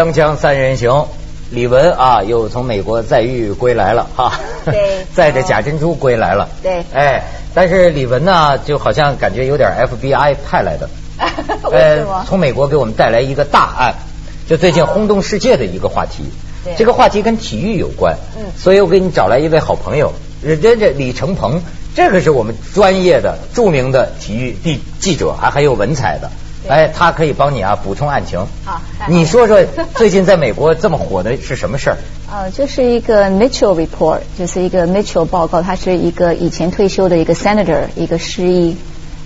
锵锵三人行，李玟啊，又从美国再遇归来了哈。对 载着假珍珠归来了。对哎，但是李玟呢，就好像感觉有点 FBI 派来的。呃？从美国给我们带来一个大案，就最近轰动世界的一个话题。对这个话题跟体育有关。嗯所以我给你找来一位好朋友，人家这李承鹏，这个是我们专业的、著名的体育记记者，还很有文采的。对哎，他可以帮你啊补充案情。好好你说说 最近在美国这么火的是什么事儿？呃，就是一个 Mitchell report，就是一个 Mitchell 报告，他是一个以前退休的一个 senator，一个市议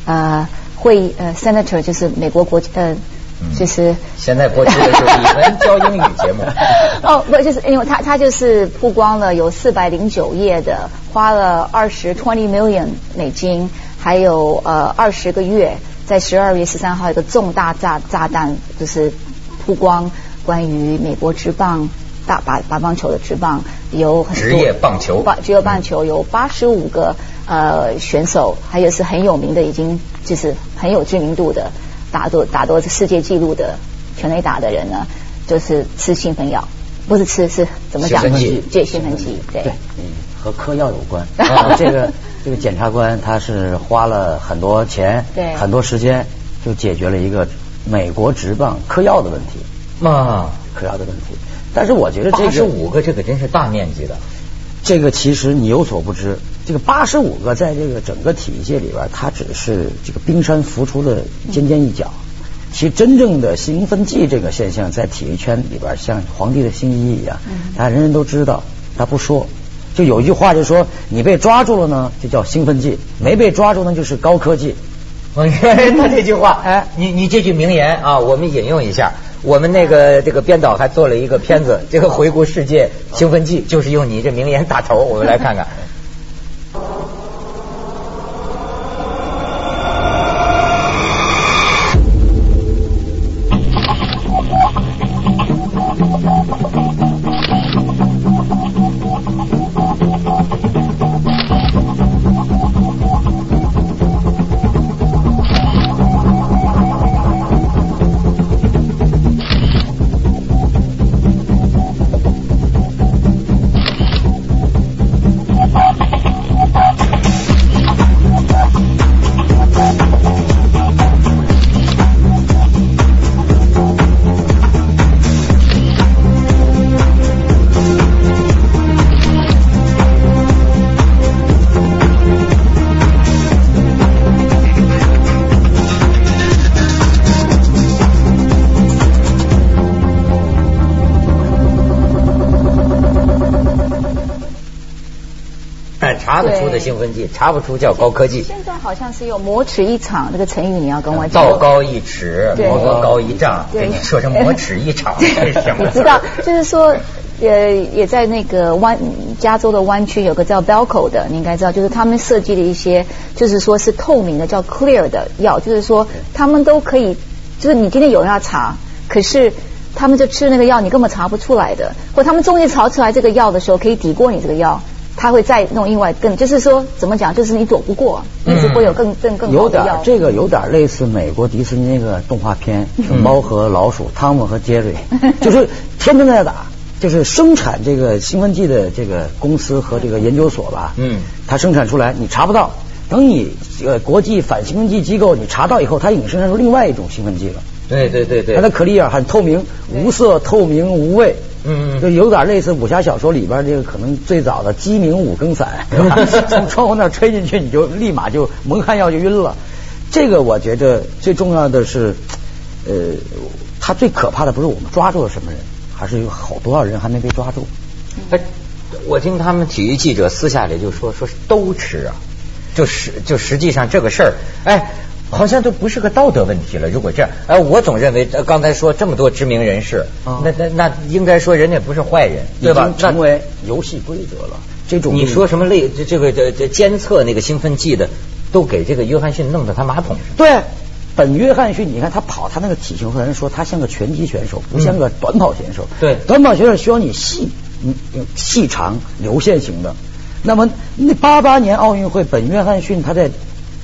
呃会呃 senator，就是美国国呃。就是现在国际的是你们教英语节目。哦，不，就是因为他他就是曝光了有四百零九页的，花了二十 twenty million 美金，还有呃二十个月，在十二月十三号一个重大炸炸弹，就是曝光关于美国职棒大把打棒球的职棒有很多职业棒球棒职业棒球有八十五个呃选手，还有是很有名的，已经就是很有知名度的打多打夺世界纪录的全垒打的人呢，就是吃兴奋药，不是吃是怎么讲？兴奋剂对，兴奋剂，对。对，嗯，和嗑药有关。啊，这个这个检察官他是花了很多钱，对很多时间，就解决了一个美国职棒嗑药的问题，啊，嗑药的问题。但是我觉得这八十个五个，这个真是大面积的。这个其实你有所不知，这个八十五个在这个整个体育界里边，它只是这个冰山浮出的尖尖一角。其实真正的兴奋剂这个现象，在体育圈里边像皇帝的新衣一样，大家人人都知道，他不说。就有一句话就说，你被抓住了呢，就叫兴奋剂；没被抓住呢，就是高科技。我他这句话，哎，你你这句名言啊，我们引用一下。我们那个这个编导还做了一个片子，这个回顾世界兴奋剂，就是用你这名言打头。我们来看看。查得出的兴奋剂，查不出叫高科技。现在好像是有魔尺一场这个成语，你要跟我讲。道高一尺，魔高高一丈。对跟你说成魔尺一场，这是什么？你知道，就是说，呃，也在那个湾加州的湾区有个叫 Belco 的，你应该知道，就是他们设计的一些，就是说是透明的，叫 Clear 的药，就是说他们都可以，就是你今天有人要查，可是。他们就吃那个药，你根本查不出来的。或他们终于查出来这个药的时候，可以抵过你这个药，他会再弄另外更，就是说怎么讲，就是你躲不过，一直会有更更更好有点。这个有点类似美国迪士尼那个动画片《猫和老鼠》，汤姆和杰瑞，就是天天在那打，就是生产这个兴奋剂的这个公司和这个研究所吧，嗯，它生产出来你查不到，等你呃国际反兴奋剂机构你查到以后，它已经生产出另外一种兴奋剂了。对对对对它的可丽尔很透明，无色、透明、无味。嗯嗯就有点类似武侠小说里边这个可能最早的鸡鸣五更伞，是吧 从窗户那儿吹进去，你就立马就蒙汗药就晕了。这个我觉得最重要的是，呃，他最可怕的不是我们抓住了什么人，还是有好多少人还没被抓住。哎，我听他们体育记者私下里就说，说是都吃啊，就实就实际上这个事儿，哎，好像都不是个道德问题了。如果这样，哎，我总认为呃刚才说这么多知名人士，啊那那那应该说人家不是坏人，对吧成为游戏规则了。这种你说什么类这这个这这监测那个兴奋剂的，都给这个约翰逊弄到他马桶上。对，本约翰逊，你看他跑，他那个体型，和人说他像个拳击选手，不像个短跑选手。对短跑选手需要你细，嗯，细长流线型的。那么那八八年奥运会，本约翰逊他在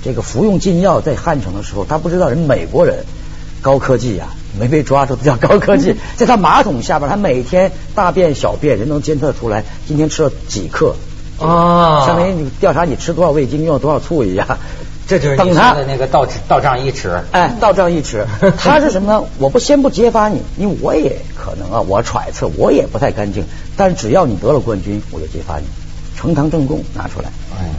这个服用禁药在汉城的时候，他不知道人美国人高科技啊，没被抓住，叫高科技。在他马桶下边，他每天大便小便，人能监测出来，今天吃了几克。啊，相当于你调查你吃多少味精，用了多少醋一样。这就是等他的那个倒倒账一尺。哎，到账一尺。他是什么呢？我不先不揭发你，因为我也可能啊，我揣测我也不太干净。但只要你得了冠军，我就揭发你，呈堂证供拿出来。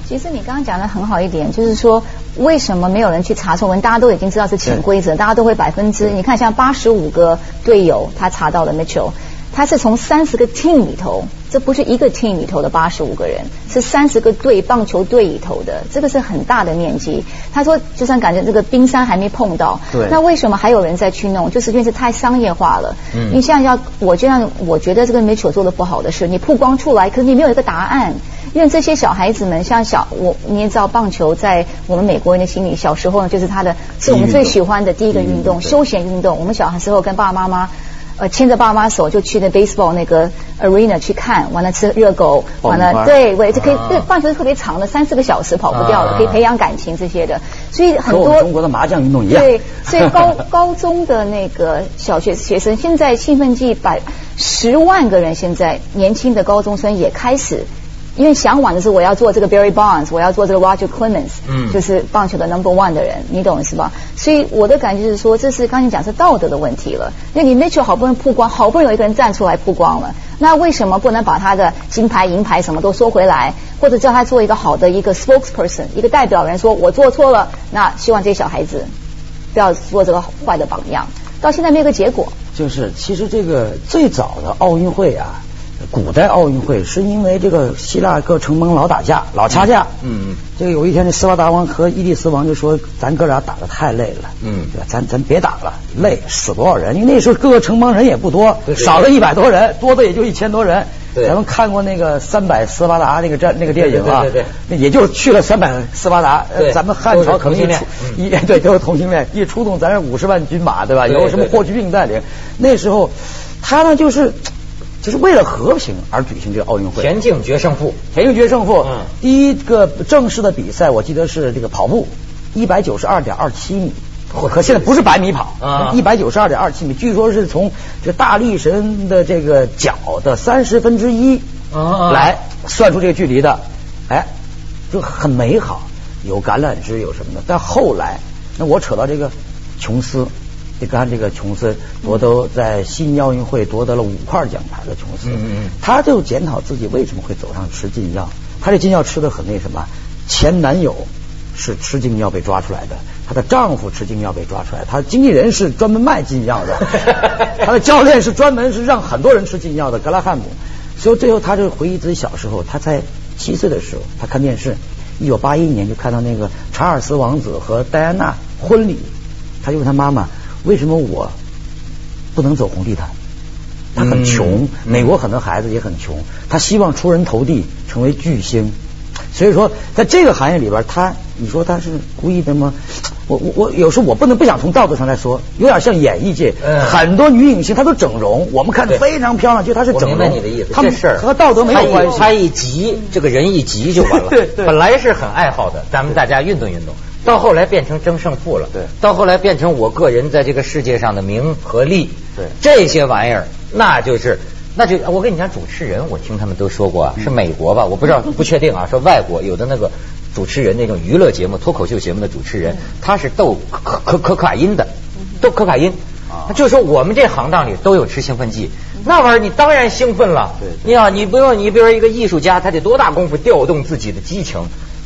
其实你刚刚讲的很好一点，就是说为什么没有人去查错文？大家都已经知道是潜规则，大家都会百分之。你看，像八十五个队友，他查到了 Mitchell。他是从三十个 team 里头，这不是一个 team 里头的八十五个人，是三十个队棒球队里头的，这个是很大的面积。他说，就算感觉这个冰山还没碰到，对，那为什么还有人在去弄？就是因为是太商业化了。嗯，你像要我这样，我觉得这个 Mitchell 做的不好的事，你曝光出来，可是你没有一个答案。因为这些小孩子们，像小我你也知道，棒球在我们美国人的心里，小时候呢就是他的，是我们最喜欢的第一个运动，休闲运动。我们小孩时候跟爸爸妈妈。呃，牵着爸妈手就去那 baseball 那个 arena 去看，完了吃热狗，完了对，喂，这可以，这棒球是特别长的，三四个小时跑不掉的，可以培养感情这些的，所以很多中国的麻将运动一样。对，所以高 高中的那个小学学生，现在兴奋剂百十万个人，现在年轻的高中生也开始。因为向往的是我要做这个 Barry Bonds，我要做这个 Roger Clemens，嗯，就是棒球的 Number One 的人，你懂是吧？所以我的感觉是说，这是刚才讲是道德的问题了。因为你 Mitchell 好不容易曝光，好不容易有一个人站出来曝光了，那为什么不能把他的金牌、银牌什么都收回来，或者叫他做一个好的一个 spokesperson，一个代表人，说我做错了，那希望这些小孩子不要做这个坏的榜样。到现在没有个结果。就是，其实这个最早的奥运会啊。古代奥运会是因为这个希腊各城邦老打架，老掐架。嗯这个有一天，这斯巴达王和伊利斯王就说：“咱哥俩打的太累了，嗯，对吧？咱咱别打了，累死多少人？因为那时候各个城邦人也不多，少了一百多人，多的也就一千多人。对，咱们看过那个三百斯巴达那个战那个电影啊，对对对，也就去了三百斯巴达。对，咱们汉朝可能一出一 对都是同性恋，一出动咱是五十万军马，对吧？有什么霍去病带领？那时候他呢就是。就是为了和平而举行这个奥运会。田径决胜负，田径决胜负。嗯。第一个正式的比赛，我记得是这个跑步，一百九十二点二七米。可现在不是百米跑，啊，一百九十二点二七米，据说是从这大力神的这个脚的三十分之一来算出这个距离的。哎，就很美好，有橄榄枝，有什么的。但后来，那我扯到这个琼斯。你看这个琼斯夺得在悉尼奥运会夺得了五块奖牌的琼斯，他就检讨自己为什么会走上吃禁药。他这禁药吃的很那什么，前男友是吃禁药被抓出来的，她的丈夫吃禁药被抓出来，她经纪人是专门卖禁药的，她的教练是专门是让很多人吃禁药的格拉汉姆。所以最后他就回忆自己小时候，他才七岁的时候，他看电视，一九八一年就看到那个查尔斯王子和戴安娜婚礼，他就问他妈妈。为什么我不能走红地毯？他很穷，美国很多孩子也很穷，他希望出人头地，成为巨星。所以说，在这个行业里边，他你说他是故意的吗？我我我有时候我不能不想从道德上来说，有点像演艺界很多女影星，她都整容，我们看着非常漂亮，就她是整容。明白你的意思，这事儿和道德没有关系。他一急，这个人一急就完了。对对，本来是很爱好的，咱们大家运动运动。到后来变成争胜负了，对。到后来变成我个人在这个世界上的名和利，对。这些玩意儿，那就是，那就我跟你讲，主持人，我听他们都说过啊，是美国吧？我不知道，不确定啊。说外国有的那个主持人，那种娱乐节目、脱口秀节目的主持人，他是斗可可可卡因的，斗可卡因。啊。就说我们这行当里都有吃兴奋剂，那玩意儿你当然兴奋了。对。你啊，你不用，你比如说一个艺术家，他得多大功夫调动自己的激情。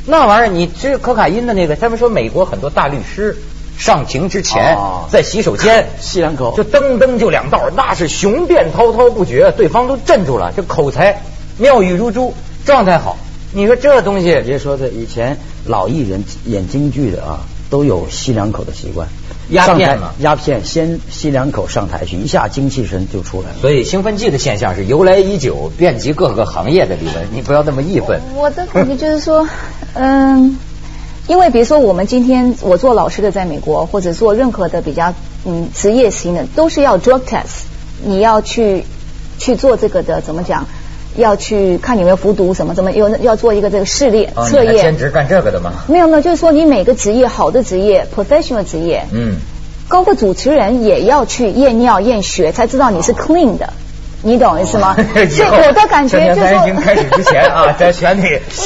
那玩意儿，你吃可卡因的那个，他们说美国很多大律师上庭之前，在洗手间 吸两口，就噔噔就两道，那是雄辩滔滔不绝，对方都镇住了，这口才妙语如珠，状态好。你说这东西，别说这，以前老艺人演京剧的啊，都有吸两口的习惯。鸦片嘛，鸦片先吸两口上台去，一下精气神就出来了。所以兴奋剂的现象是由来已久，遍及各个行业的理论，你不要那么义愤。我的感觉就是说，嗯，因为比如说我们今天我做老师的在美国，或者做任何的比较嗯职业型的，都是要 drug test，你要去去做这个的，怎么讲？要去看有没有服毒什么怎么有要做一个这个试炼测验？兼职干这个的吗？没有没有，就是说你每个职业好的职业，professional 职业，嗯，包括主持人也要去验尿验血，才知道你是 clean 的。你懂意思吗？所 以我的感觉就是说，已经开始之前啊，在选你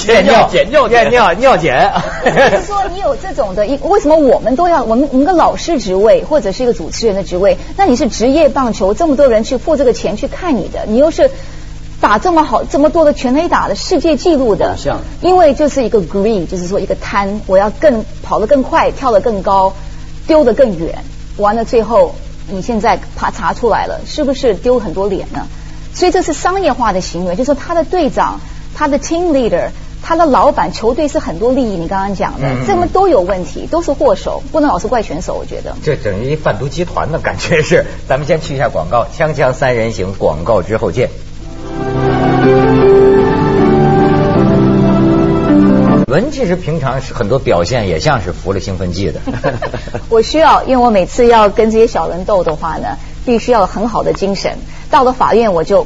验尿、检尿、验尿、尿检。就是说，你有这种的，一为什么我们都要？我们我们个老师职位或者是一个主持人的职位，那你是职业棒球，这么多人去付这个钱去看你的，你又是打这么好、这么多的全垒打的世界纪录的，因为就是一个 green，就是说一个贪，我要更跑得更快，跳得更高，丢得更远，完了最后。你现在怕查出来了，是不是丢很多脸呢？所以这是商业化的行为，就是说他的队长、他的 team leader、他的老板、球队是很多利益。你刚刚讲的，这么都有问题，都是祸首，不能老是怪选手。我觉得这等于贩毒集团的感觉是。咱们先去一下广告，锵锵三人行广告之后见。文其实平常是很多表现也像是服了兴奋剂的。我需要，因为我每次要跟这些小人斗的话呢，必须要很好的精神。到了法院我就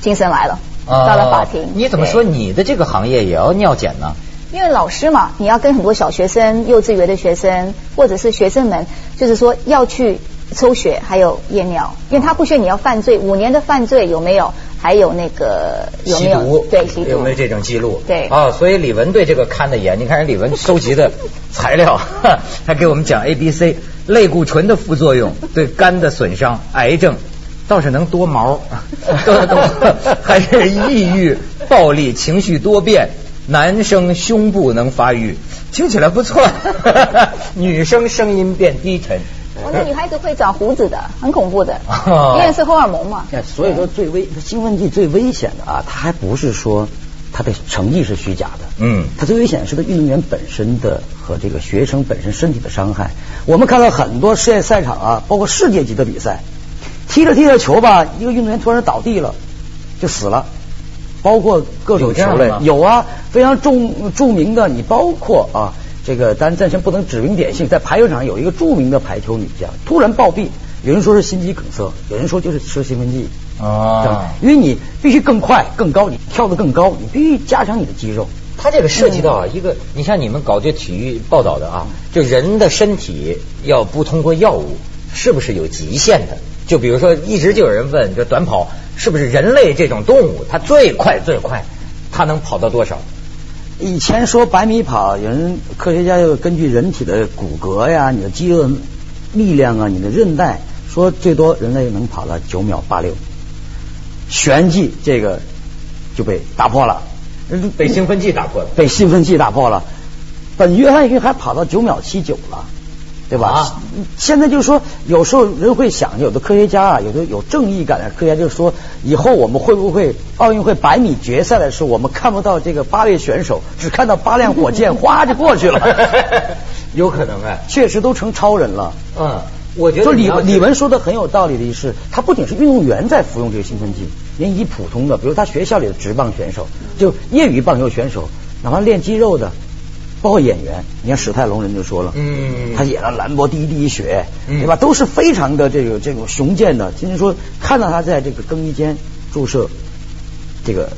精神来了。到了法庭，你怎么说你的这个行业也要尿检呢？因为老师嘛，你要跟很多小学生、幼稚园的学生或者是学生们，就是说要去抽血还有验尿，因为他不需要你要犯罪，五年的犯罪有没有？还有那个有没有对吸毒有没有这种记录？对啊，所以李文对这个看得严。你看人李文收集的材料，他给我们讲 A、B、C 类固醇的副作用，对肝的损伤、癌症，倒是能多毛，还是抑郁、暴力、情绪多变，男生胸部能发育，听起来不错。女生声音变低沉。哦，那女孩子会长胡子的，很恐怖的，因为是荷尔蒙嘛。所以说最危兴奋剂最危险的啊，它还不是说它的成绩是虚假的，嗯，它最危险的是它运动员本身的和这个学生本身身体的伤害。我们看到很多世界赛场啊，包括世界级的比赛，踢着踢着球吧，一个运动员突然倒地了，就死了。包括各种球类有啊，非常著著名的，你包括啊。这个咱暂时不能指名点姓，在排球场有一个著名的排球女将突然暴毙，有人说是心肌梗塞，有人说就是吃兴奋剂啊，因为你必须更快更高，你跳得更高，你必须加强你的肌肉。它这个涉及到啊一个，你像你们搞这体育报道的啊，就人的身体要不通过药物，是不是有极限的？就比如说，一直就有人问，就短跑是不是人类这种动物，它最快最快，它能跑到多少？以前说百米跑，有人科学家又根据人体的骨骼呀、你的肌肉力量啊、你的韧带，说最多人类能跑到九秒八六。旋即这个就被打破了，被兴奋剂打破了，被兴奋剂打破了。本约翰逊还跑到九秒七九了。对吧？现在就是说，有时候人会想，有的科学家啊，有的有正义感的科学家就是说，以后我们会不会奥运会百米决赛的时候，我们看不到这个八位选手，只看到八辆火箭哗就过去了？有可能哎，确实都成超人了。嗯，我觉得就李李文说的很有道理的是，他不仅是运动员在服用这个兴奋剂，连以普通的，比如他学校里的职棒选手，就业余棒球选手，哪怕练肌肉的。包括演员，你看史泰龙人就说了，嗯，他演了兰博第一滴一血，对吧？都是非常的这个这种雄健的。今天说看到他在这个更衣间注射这个。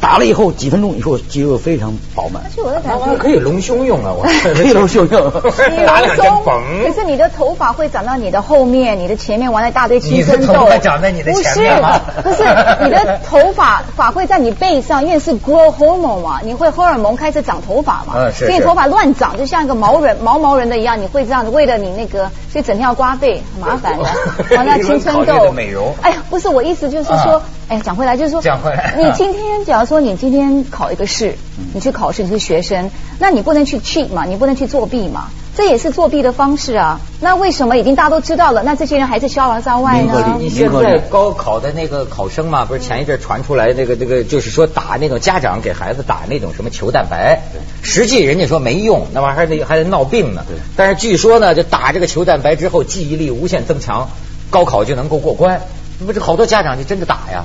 打了以后几分钟以后肌肉非常饱满，而且我在感觉可以隆胸用啊，我 可以隆胸用，打两针绷。可是你的头发会长到你的后面，你的前面完了一大堆青春痘，长在你的前面吗？不是，你的头发发会在你背上，因为是 grow hormone 嘛，你会荷尔蒙开始长头发嘛，所以头发乱长，就像一个毛人毛毛人的一样，你会这样子，为了你那个，所以整天要刮背，很麻烦的，完了青春痘。美容。哎呀，不是我意思就是说。哎，讲回来就是说，讲回来，你今天假如说你今天考一个试，你去考试，你是学生，那你不能去 cheat 嘛，你不能去作弊嘛，这也是作弊的方式啊。那为什么已经大家都知道了，那这些人还是逍遥在外呢？你现在高考的那个考生嘛，不是前一阵传出来那个那个，就是说打那种家长给孩子打那种什么球蛋白，实际人家说没用，那玩意儿还得还得闹病呢。但是据说呢，就打这个球蛋白之后，记忆力无限增强，高考就能够过关。不是好多家长就真的打呀。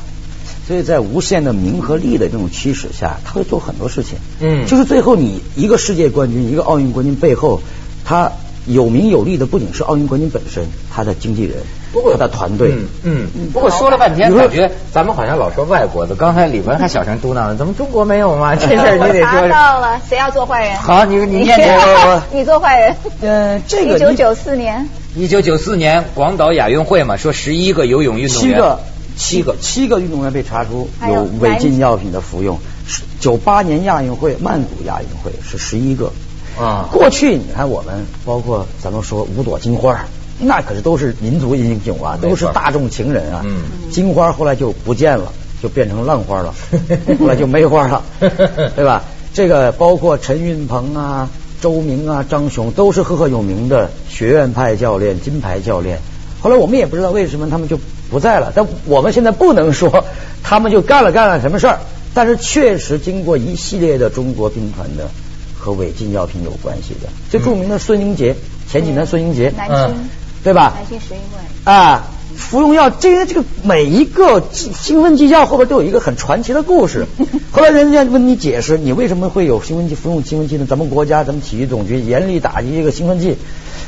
所以在无限的名和利的这种驱使下，他会做很多事情。嗯，就是最后你一个世界冠军，一个奥运冠军背后，他有名有利的不仅是奥运冠军本身，他的经纪人，不过他的团队。嗯嗯。不过说了半天，感觉咱们好像老说外国的。刚才李文还小声嘟囔了，怎么中国没有吗？这事儿你得说。到了，谁要做坏人？好，你你念念 我。你做坏人。嗯，这个。一九九四年。一九九四年广岛亚运会嘛，说十一个游泳运动员，七个七个七个运动员被查出有有违禁药品的服用。是九八年亚运会曼谷亚运会是十一个。啊过去你看我们包括咱们说五朵金花，那可是都是民族英雄啊，都是大众情人啊。嗯金花后来就不见了，就变成浪花了，后来就没花了，对吧？这个包括陈运鹏啊、周明啊、张雄，都是赫赫有名的学院派教练、金牌教练。后来我们也不知道为什么他们就不在了，但我们现在不能说他们就干了干了什么事儿，但是确实经过一系列的中国兵团的和违禁药品有关系的，最著名的孙英杰，前几年孙英杰，南嗯京，对吧？南京十一位。啊，服用药，这个这个每一个兴奋剂药后边都有一个很传奇的故事。后来人家问你解释，你为什么会有兴奋剂服用兴奋剂呢？咱们国家，咱们体育总局严厉打击这个兴奋剂。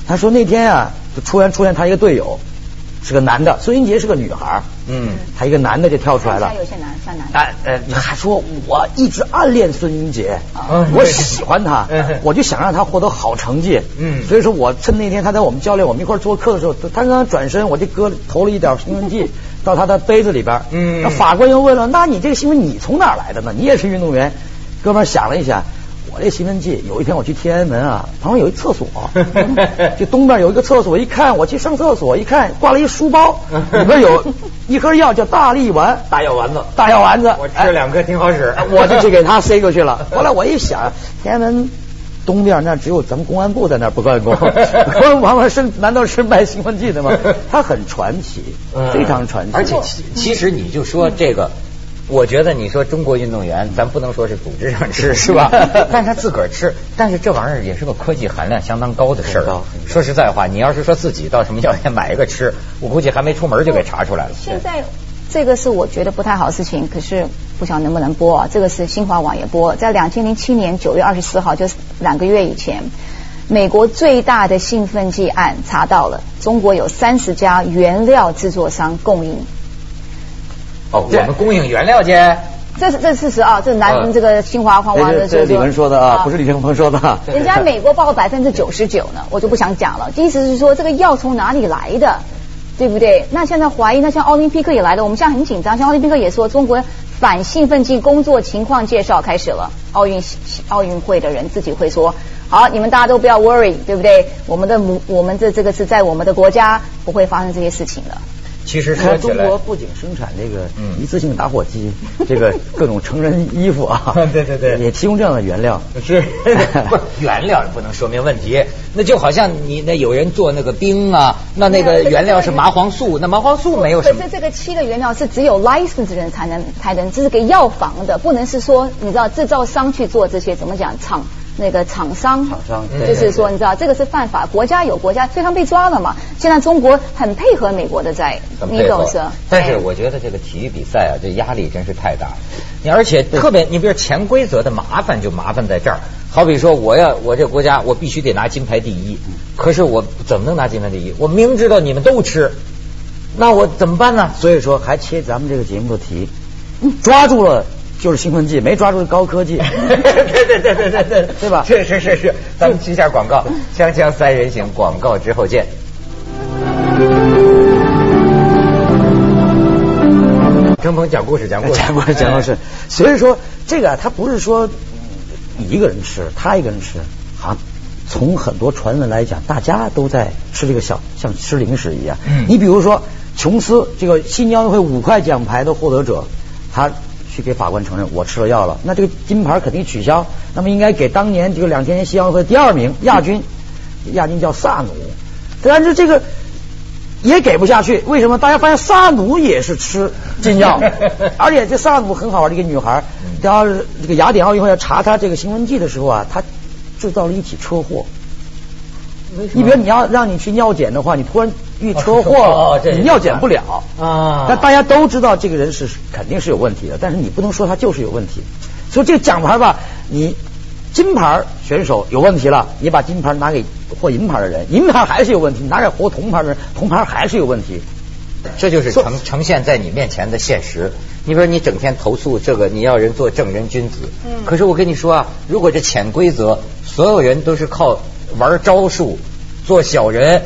他说那天啊，就突然出现他一个队友，是个男的，孙英杰是个女孩，嗯他一个男的就跳出来了。有些男像男的。哎呃，还说我一直暗恋孙英杰嗯，我喜欢他 嗯，我就想让他获得好成绩。嗯所以说我趁那天他在我们教练我们一块做客的时候，他刚刚转身，我就搁投了一点兴奋剂 到他的杯子里边。嗯那法官又问了，那你这个兴奋你从哪来的呢？你也是运动员。哥们想了一下，我这兴奋剂，有一天我去天安门啊，旁边有一厕所，就东边有一个厕所，一看我去上厕所，一看挂了一书包，里边有一盒药叫大力丸，大药丸子大药丸子，我吃两颗挺好使哎 我就去给他塞过去了。后来我一想，天安门东边那只有咱们公安部在那不干工，公安部是难道是卖兴奋剂的吗？他很传奇，非常传奇，而且其其实你就说这个。我觉得你说中国运动员，咱不能说是组织上吃 是吧？但是他自个儿吃，但是这玩意儿也是个科技含量相当高的事儿。说实在话，你要是说自己到什么药店买一个吃，我估计还没出门就给查出来了。现在这个是我觉得不太好的事情，可是不晓得能不能播啊？这个是新华网也播，在两千零七年九月二十四号，就是两个月以前，美国最大的兴奋剂案查到了，中国有三十家原料制作商供应。哦，我们供应原料去。这是这是事实啊，这是南、嗯这个新华黄华的这是李文说的啊，不是李承鹏说的啊。人家美国报百分之九十九呢，我就不想讲了。意思是说这个药从哪里来的，对不对？那现在怀疑，那像奥林匹克也来了，我们现在很紧张。像奥林匹克也说，中国反兴奋剂工作情况介绍开始了。奥运奥运会的人自己会说，好，你们大家都不要 worry，对不对？我们的母，我们的这个是在我们的国家不会发生这些事情的。其实说中起来，国不仅生产这个嗯一次性打火机，这个各种成人衣服啊，对对对也提供这样的原料。是 不原料不能说明问题，那就好像你那有人做那个冰啊，那那个原料是麻黄素，那麻黄素没有什么可是这个七个原料是只有 license 人才能才能，这是给药房的，不能是说你知道制造商去做这些怎么讲厂那个厂商，厂商就是说你知道这个是犯法，国家有国家，所以他们被抓了嘛。现在中国很配合美国的在，你懂是？但是我觉得这个体育比赛啊，这压力真是太大了。你而且特别，你比如潜规则的麻烦就麻烦在这儿。好比说，我要我这国家我必须得拿金牌第一，可是我怎么能拿金牌第一？我明知道你们都吃，那我怎么办呢？所以说还切咱们这个节目的题，抓住了就是兴奋剂，没抓住高科技。对对对对对对，对吧是是是是，咱们去一下广告，锵锵三人行，广告之后见。张鹏讲故事，讲故事，讲故事，讲故事。所以说，这个啊他不是说你一个人吃，他一个人吃，好像从很多传闻来讲，大家都在吃这个小，像吃零食一样。嗯你比如说，琼斯这个悉尼奥运会五块奖牌的获得者，他去给法官承认我吃了药了，那这个金牌肯定取消，那么应该给当年这个两千年西奥运会第二名亚军，亚军叫萨努，但是这个。也给不下去，为什么？大家发现萨努也是吃禁药，而且这萨努很好玩的一个女孩，然后这个雅典奥运会要查她这个兴奋剂的时候啊，她制造了一起车祸。你比如你要让你去尿检的话，你突然遇车祸你尿检不了啊那大家都知道这个人是肯定是有问题的，但是你不能说他就是有问题。所以这个奖牌吧，你金牌选手有问题了，你把金牌拿给获银牌的人，银牌还是有问题；拿给获铜牌的人，铜牌还是有问题。这就是呈呈现在你面前的现实。你比如你整天投诉这个，你要人做正人君子。嗯可是我跟你说啊，如果这潜规则，所有人都是靠玩招数、做小人，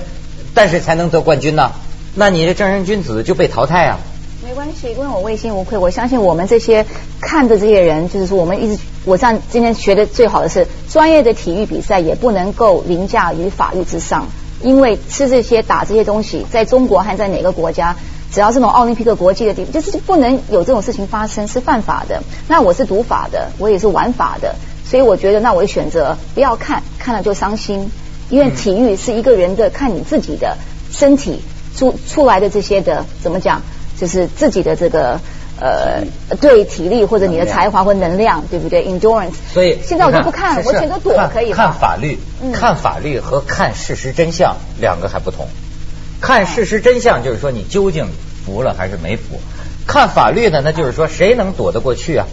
但是才能得冠军呢？那你这正人君子就被淘汰啊？没关系，因为我问心无愧。我相信我们这些看的这些人，就是说我们一直，我像今天学的最好的是专业的体育比赛也不能够凌驾于法律之上，因为吃这些打这些东西，在中国还在哪个国家，只要是那种奥林匹克国际的地方，就是不能有这种事情发生，是犯法的。那我是读法的，我也是玩法的，所以我觉得那我选择不要看，看了就伤心，因为体育是一个人的看你自己的身体出出来的这些的怎么讲？就是自己的这个呃对体力或者你的才华或能量，对不对？endurance。所以现在我就不看了，我选择躲可以看法律，看法律和看事实真相两个还不同。看事实真相就是说你究竟服了还是没服。看法律的，那就是说谁能躲得过去啊？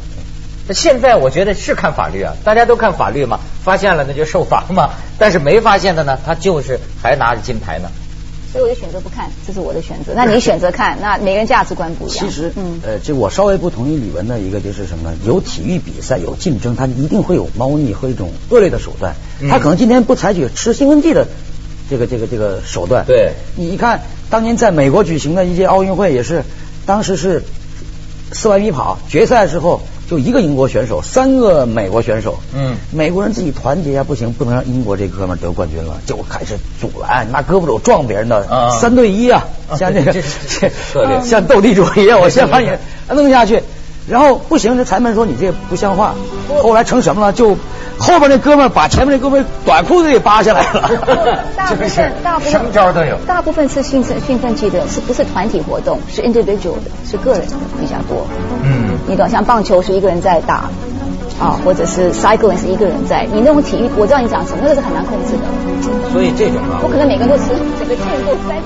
那现在我觉得是看法律啊，大家都看法律嘛，发现了那就受罚嘛。但是没发现的呢，他就是还拿着金牌呢。所以我就选择不看，这是我的选择。那你选择看，那每个人价值观不一样。其实，嗯，呃，就我稍微不同意李文的一个就是什么？有体育比赛有竞争，他一定会有猫腻和一种恶劣的手段。他可能今天不采取吃兴奋剂的这个这个这个手段。对，你一看当年在美国举行的一届奥运会也是，当时是四百米跑决赛时候。就一个英国选手，三个美国选手。嗯，美国人自己团结呀，不行，不能让英国这哥们得冠军了，就开始阻拦，拿胳膊肘撞别人的。三对一啊，像那个，像斗地主一样，我先把你弄下去。然后不行，这裁判说你这不像话。后来成什么了？就后边那哥们把前面那哥们短裤子给扒下来了。大部分 大部分什么招都有。大部分是兴奋兴奋剂的，是不是团体活动？是 individual 的，是个人的比较多。嗯，你懂？像棒球是一个人在打，啊，或者是 cycling 是一个人在。你那种体育，我知道你讲什么，那个是很难控制的。所以这种啊，不可能每个人都是这个健步三。